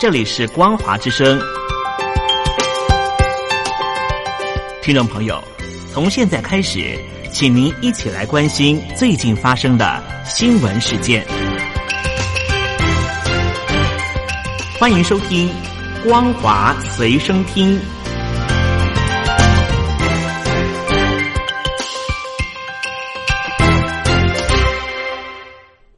这里是光华之声，听众朋友，从现在开始，请您一起来关心最近发生的新闻事件。欢迎收听光华随身听。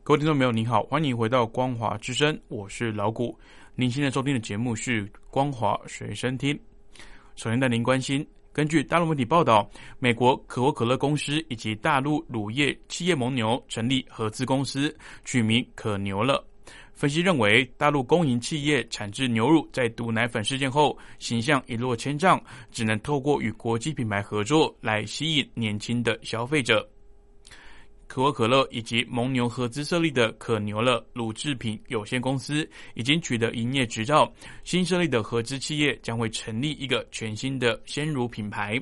各位听众朋友，您好，欢迎回到光华之声，我是老谷。您现在收听的节目是光华随身听。首先带您关心，根据大陆媒体报道，美国可口可乐公司以及大陆乳业企业蒙牛成立合资公司，取名可牛了。分析认为，大陆公营企业产制牛乳在毒奶粉事件后形象一落千丈，只能透过与国际品牌合作来吸引年轻的消费者。可口可乐以及蒙牛合资设立的可牛了乳制品有限公司已经取得营业执照，新设立的合资企业将会成立一个全新的鲜乳品牌。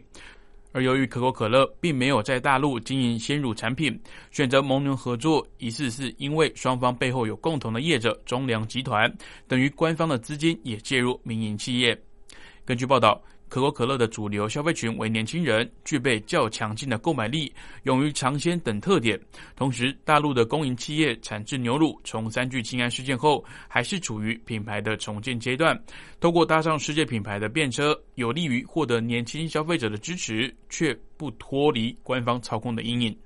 而由于可口可乐并没有在大陆经营鲜乳产品，选择蒙牛合作，疑似是因为双方背后有共同的业者中粮集团，等于官方的资金也介入民营企业。根据报道。可口可乐的主流消费群为年轻人，具备较强劲的购买力，勇于尝鲜等特点。同时，大陆的公营企业产制牛乳，从三聚氰胺事件后，还是处于品牌的重建阶段。通过搭上世界品牌的便车，有利于获得年轻消费者的支持，却不脱离官方操控的阴影。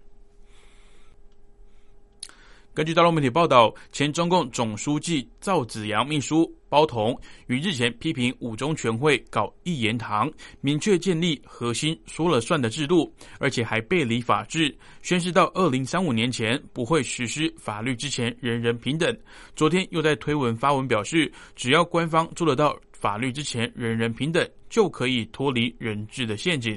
根据大陆媒体报道，前中共总书记赵紫阳秘书包同于日前批评五中全会搞一言堂，明确建立核心说了算的制度，而且还背离法治，宣誓到二零三五年前不会实施法律之前人人平等。昨天又在推文发文表示，只要官方做得到法律之前人人平等，就可以脱离人治的陷阱。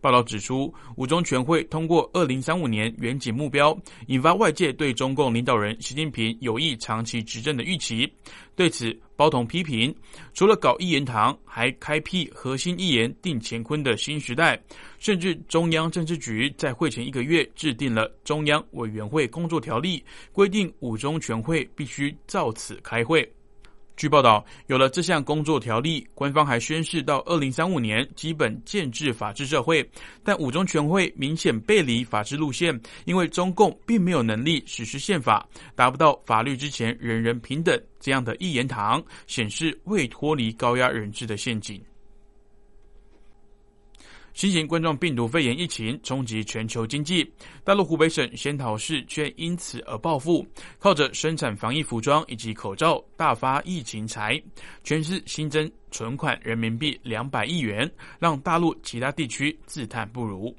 报道指出，五中全会通过二零三五年远景目标，引发外界对中共领导人习近平有意长期执政的预期。对此，包同批评，除了搞一言堂，还开辟核心一言定乾坤的新时代，甚至中央政治局在会前一个月制定了中央委员会工作条例，规定五中全会必须照此开会。据报道，有了这项工作条例，官方还宣示到二零三五年基本建制法治社会。但五中全会明显背离法治路线，因为中共并没有能力实施宪法，达不到法律之前人人平等这样的一言堂，显示未脱离高压人治的陷阱。新型冠状病毒肺炎疫情冲击全球经济，大陆湖北省仙桃市却因此而暴富，靠着生产防疫服装以及口罩大发疫情财，全市新增存款人民币两百亿元，让大陆其他地区自叹不如。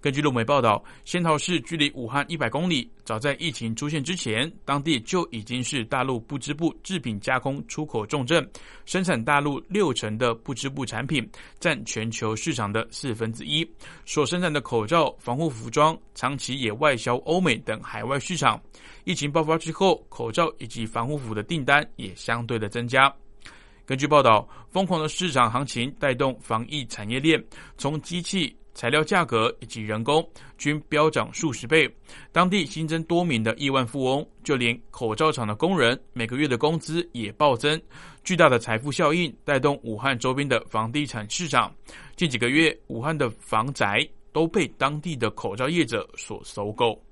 根据路媒报道，仙桃市距离武汉一百公里。早在疫情出现之前，当地就已经是大陆不织布制品加工出口重镇，生产大陆六成的不织布产品，占全球市场的四分之一。所生产的口罩、防护服装，长期也外销欧美等海外市场。疫情爆发之后，口罩以及防护服的订单也相对的增加。根据报道，疯狂的市场行情带动防疫产业链，从机器。材料价格以及人工均飙涨数十倍，当地新增多名的亿万富翁，就连口罩厂的工人每个月的工资也暴增，巨大的财富效应带动武汉周边的房地产市场。近几个月，武汉的房宅都被当地的口罩业者所收购。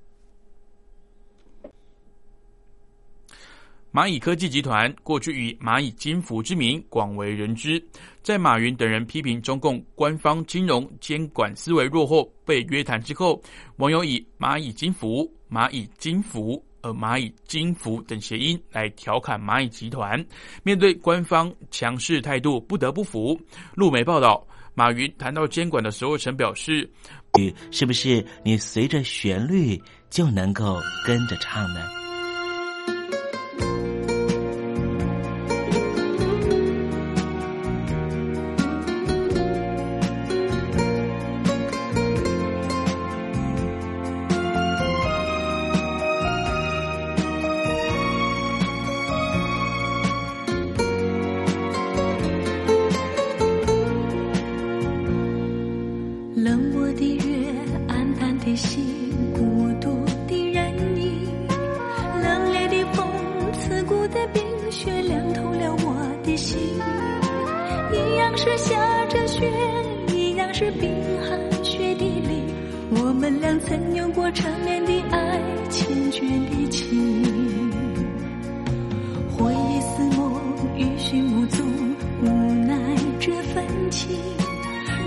蚂蚁科技集团过去以蚂蚁金服之名广为人知，在马云等人批评中共官方金融监管思维落后被约谈之后，网友以蚂蚁金服、蚂蚁金服、呃蚂蚁金服等谐音来调侃蚂蚁集团。面对官方强势态度，不得不服。路媒报道，马云谈到监管的时候，曾表示：“你是不是你随着旋律就能够跟着唱呢？”是下着雪，一样是冰寒雪地里，我们俩曾有过缠绵的爱，缱绻的情。回忆似梦，欲寻无踪，无奈这份情。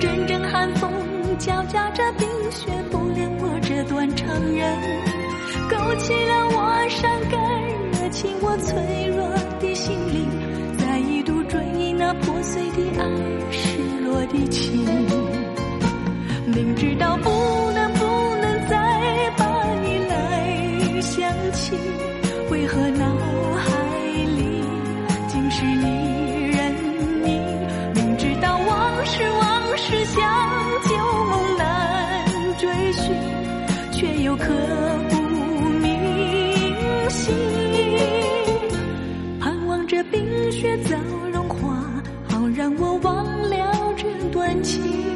阵阵寒风交加着冰雪，不恋我这段长人，勾起了我伤感热情，我脆弱的心灵，那破碎的爱，失落的情。明知道不能不能再把你来想起，为何脑海里尽是你人影？明知道往事往事像旧梦难追寻，却又刻骨铭心。盼望着冰雪早段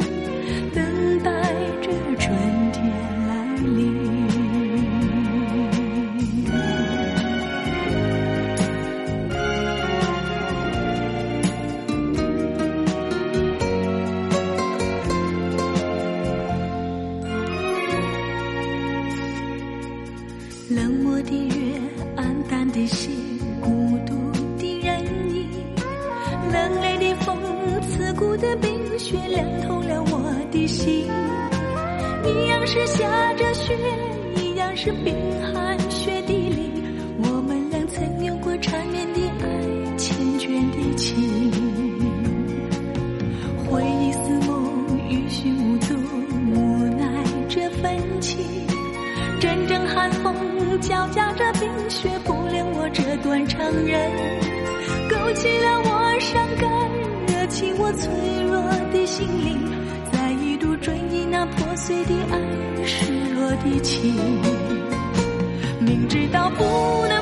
碎的爱，失落的情。明知道不能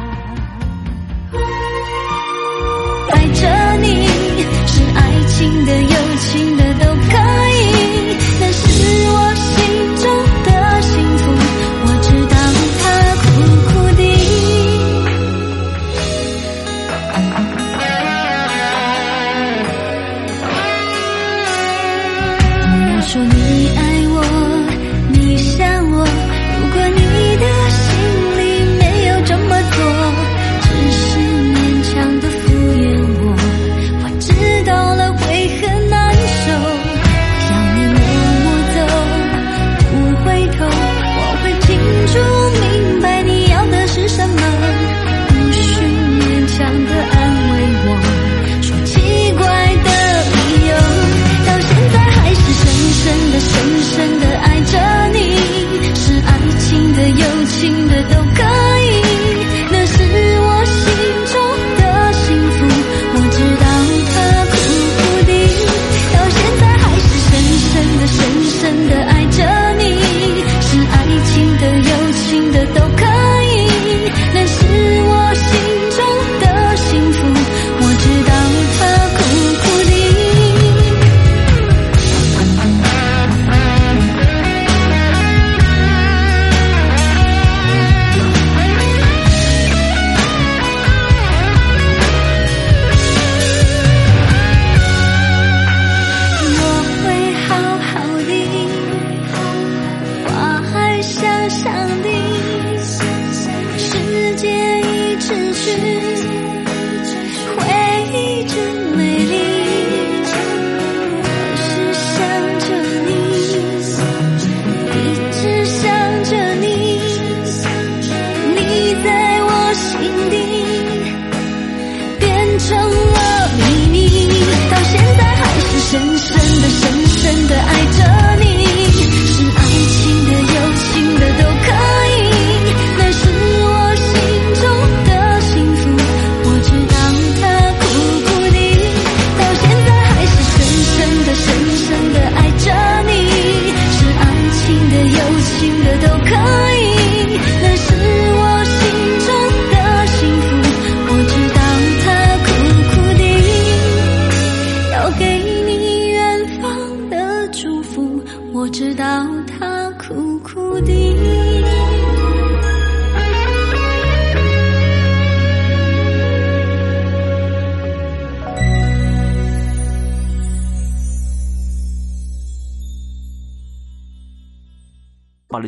爱着你是爱情的、友情的都可以。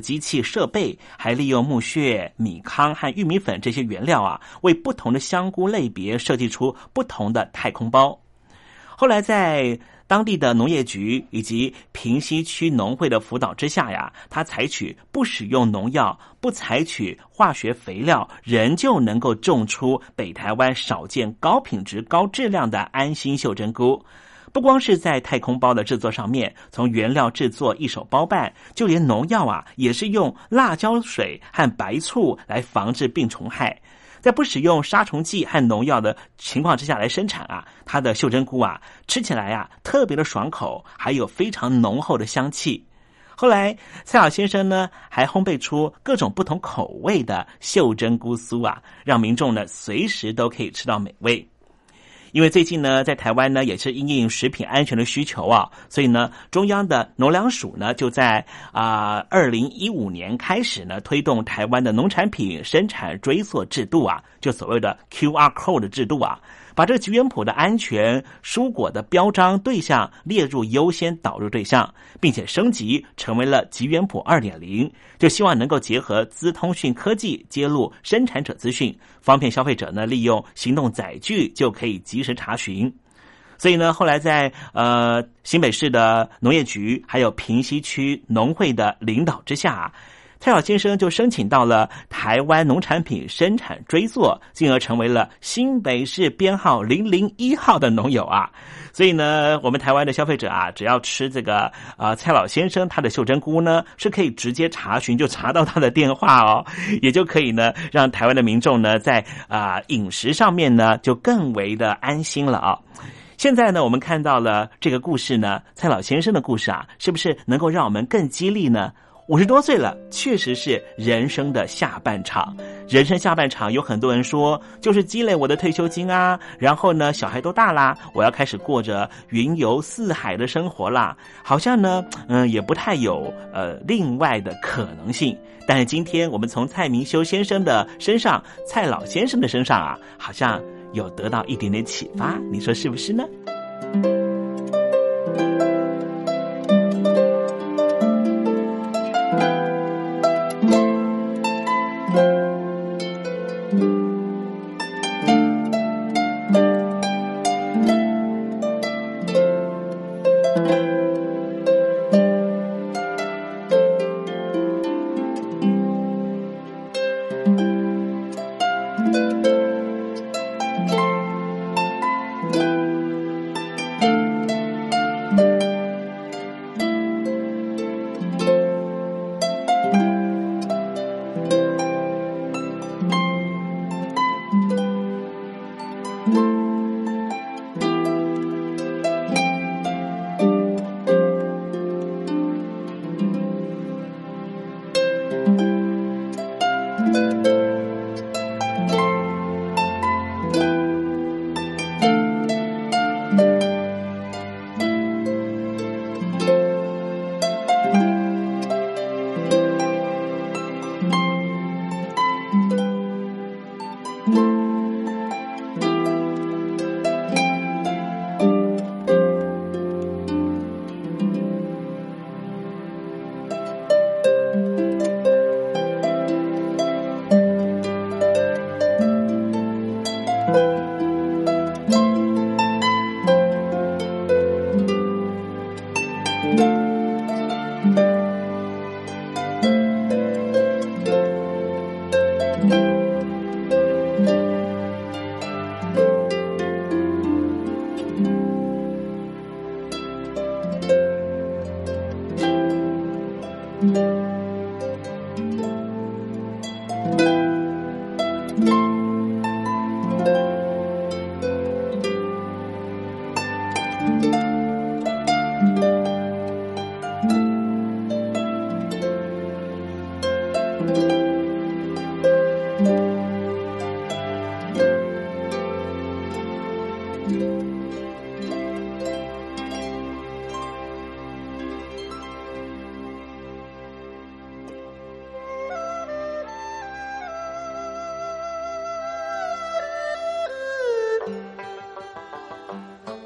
机器设备，还利用木屑、米糠和玉米粉这些原料啊，为不同的香菇类别设计出不同的太空包。后来在当地的农业局以及平西区农会的辅导之下呀，他采取不使用农药、不采取化学肥料，仍旧能够种出北台湾少见高品质、高质量的安心秀珍菇。不光是在太空包的制作上面，从原料制作一手包办，就连农药啊，也是用辣椒水和白醋来防治病虫害。在不使用杀虫剂和农药的情况之下来生产啊，它的袖珍菇啊，吃起来啊特别的爽口，还有非常浓厚的香气。后来蔡老先生呢，还烘焙出各种不同口味的袖珍菇酥啊，让民众呢随时都可以吃到美味。因为最近呢，在台湾呢也是因应食品安全的需求啊，所以呢，中央的农粮署呢就在啊二零一五年开始呢推动台湾的农产品生产追溯制度啊，就所谓的 QR code 的制度啊，把这个吉原谱的安全蔬果的标章对象列入优先导入对象，并且升级成为了吉原谱二点零，就希望能够结合资通讯科技揭露生产者资讯，方便消费者呢利用行动载具就可以及时查询。所以呢，后来在呃新北市的农业局还有平西区农会的领导之下、蔡老先生就申请到了台湾农产品生产追溯，进而成为了新北市编号零零一号的农友啊。所以呢，我们台湾的消费者啊，只要吃这个呃蔡老先生他的秀珍菇呢，是可以直接查询就查到他的电话哦，也就可以呢让台湾的民众呢在啊、饮食上面呢就更为的安心了啊、现在呢，我们看到了这个故事呢，蔡老先生的故事啊，是不是能够让我们更激励呢？五十多岁了，确实是人生的下半场。人生下半场有很多人说，就是积累我的退休金啊，然后呢，小孩都大啦，我要开始过着云游四海的生活啦。好像呢，嗯，也不太有呃另外的可能性。但是今天我们从蔡明修先生的身上，蔡老先生的身上啊，好像有得到一点点启发，你说是不是呢？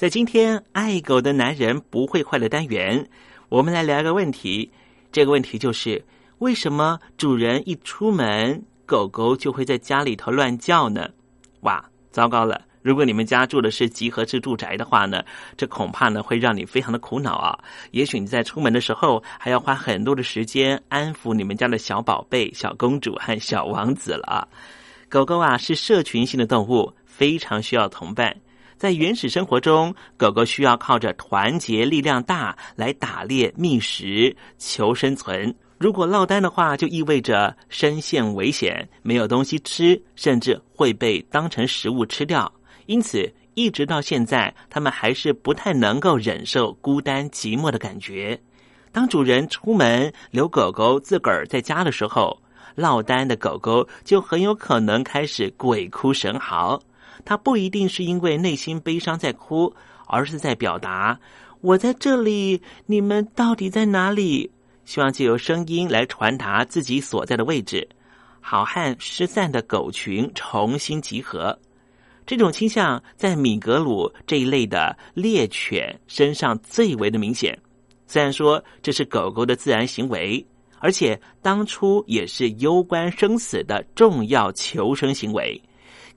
在今天爱狗的男人不会坏的单元，我们来聊一个问题。这个问题就是：为什么主人一出门，狗狗就会在家里头乱叫呢？哇，糟糕了！如果你们家住的是集合式住宅的话呢，这恐怕呢会让你非常的苦恼啊。也许你在出门的时候还要花很多的时间安抚你们家的小宝贝、小公主和小王子了啊。狗狗啊是社群性的动物，非常需要同伴。在原始生活中，狗狗需要靠着团结力量大来打猎觅食、求生存。如果落单的话，就意味着身陷危险，没有东西吃，甚至会被当成食物吃掉。因此，一直到现在，他们还是不太能够忍受孤单寂寞的感觉。当主人出门留狗狗自个儿在家的时候，落单的狗狗就很有可能开始鬼哭神嚎。它不一定是因为内心悲伤在哭，而是在表达“我在这里，你们到底在哪里？”希望借由声音来传达自己所在的位置，好汉失散的狗群重新集合。这种倾向在米格鲁这一类的猎犬身上最为的明显。虽然说这是狗狗的自然行为，而且当初也是攸关生死的重要求生行为，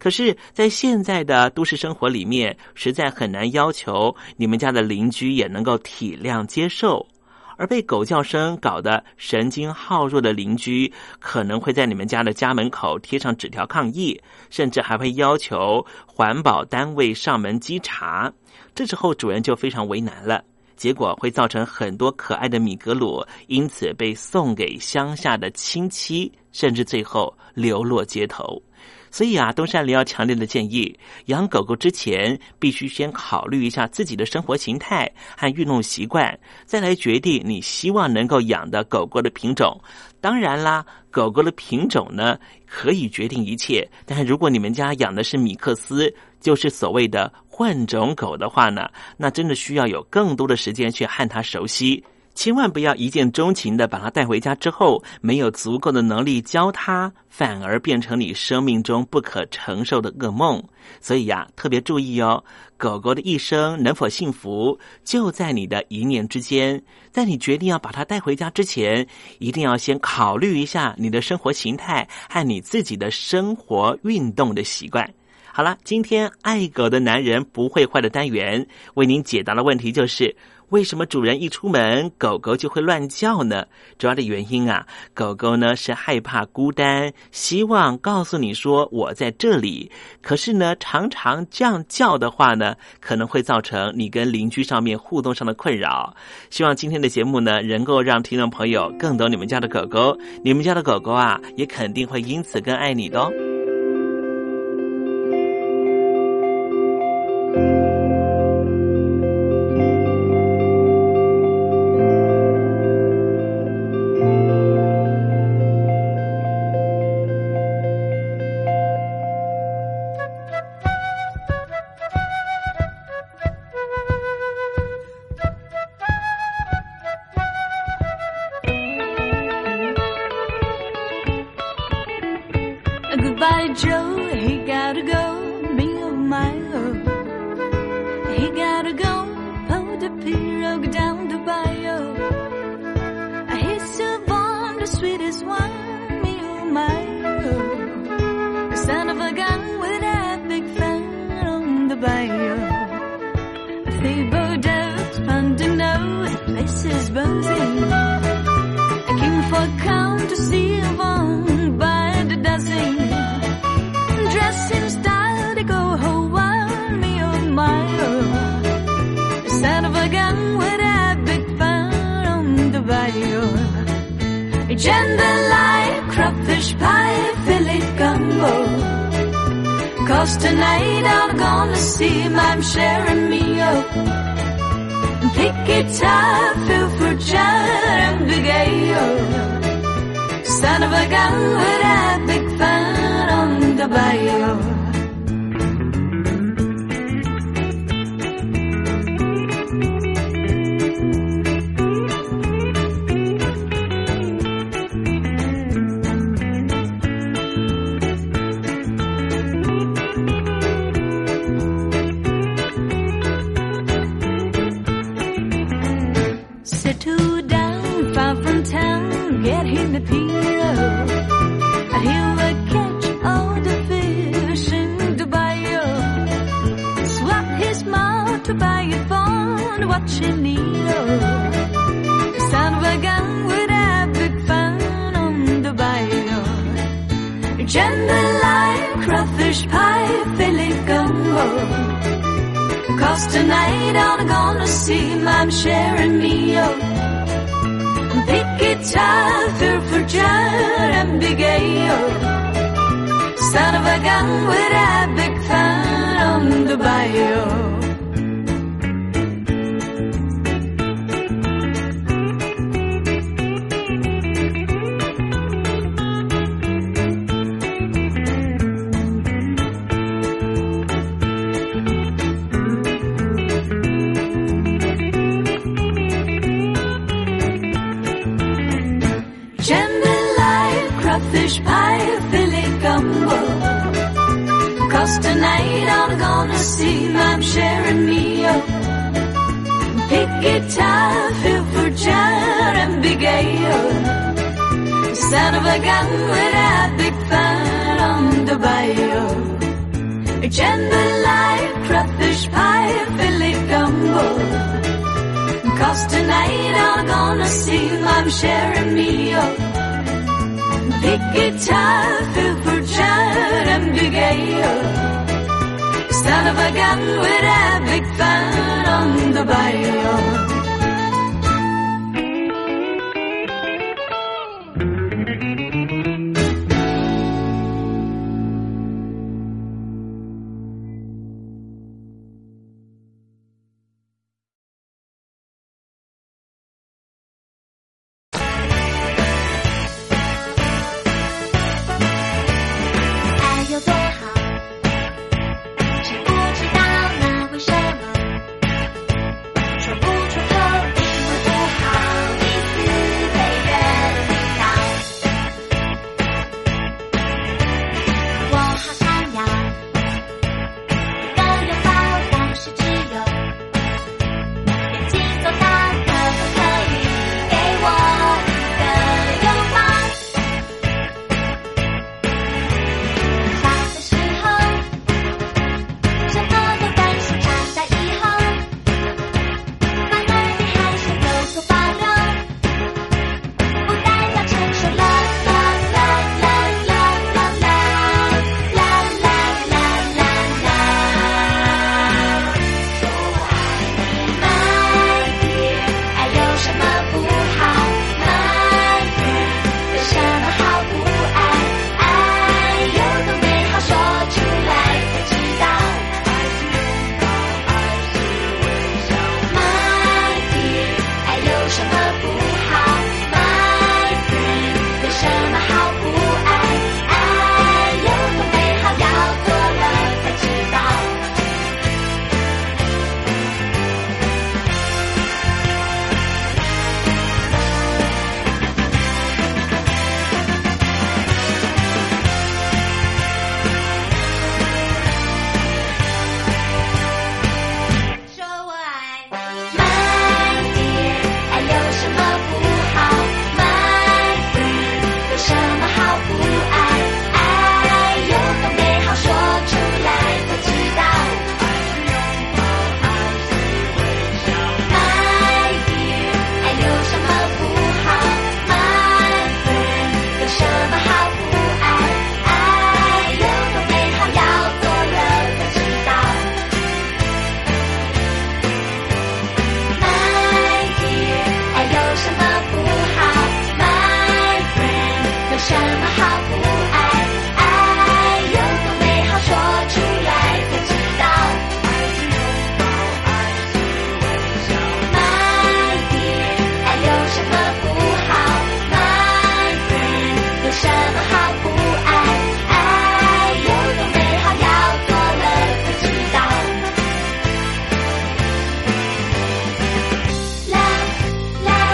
可是，在现在的都市生活里面，实在很难要求你们家的邻居也能够体谅接受。而被狗叫声搞得神经耗弱的邻居，可能会在你们家的家门口贴上纸条抗议，甚至还会要求环保单位上门稽查。这时候主人就非常为难了，结果会造成很多可爱的米格鲁因此被送给乡下的亲戚，甚至最后流落街头。所以啊，东山里要强烈的建议，养狗狗之前必须先考虑一下自己的生活形态和运动习惯，再来决定你希望能够养的狗狗的品种。当然啦，狗狗的品种呢可以决定一切，但是如果你们家养的是米克斯，就是所谓的混种狗的话呢，那真的需要有更多的时间去和它熟悉。千万不要一见钟情的把它带回家之后，没有足够的能力教它，反而变成你生命中不可承受的噩梦。所以呀，特别注意哦，狗狗的一生能否幸福，就在你的一念之间。在你决定要把它带回家之前，一定要先考虑一下你的生活形态和你自己的生活运动的习惯。好了，今天爱狗的男人不会坏的单元为您解答的问题就是。为什么主人一出门，狗狗就会乱叫呢？主要的原因啊，狗狗呢是害怕孤单，希望告诉你说我在这里。可是呢，常常这样叫的话呢，可能会造成你跟邻居上面互动上的困扰。希望今天的节目呢，能够让听众朋友更懂你们家的狗狗，你们家的狗狗啊，也肯定会因此更爱你的哦。Goodbye, Joe. He gotta go. Me, oh my, oh. He gotta go. Pull the pirogue down the bayou. He's so born, the sweetest one. Me, oh my, oh. The son of a gun with a big fan on the bayou. Feeble doves, fun to know. Places buzzing. King for come to see. Jambalaya, crawfish pie, fillet gumbo. Cause tonight I'm gonna see my sharing me up. Pick guitar, feel for jar and big. Son of a gun with a big fan on the bayou. see Mom sharing me up. Big for John and Big Ale. Son of a gun with a big fan on the bio. Jambalaya, crawfish pie, Philly gumbo. Cause tonight I'm gonna see Mom sharing me up. Big for John and Big Ale. Son of a gun with a big fan on the barrel.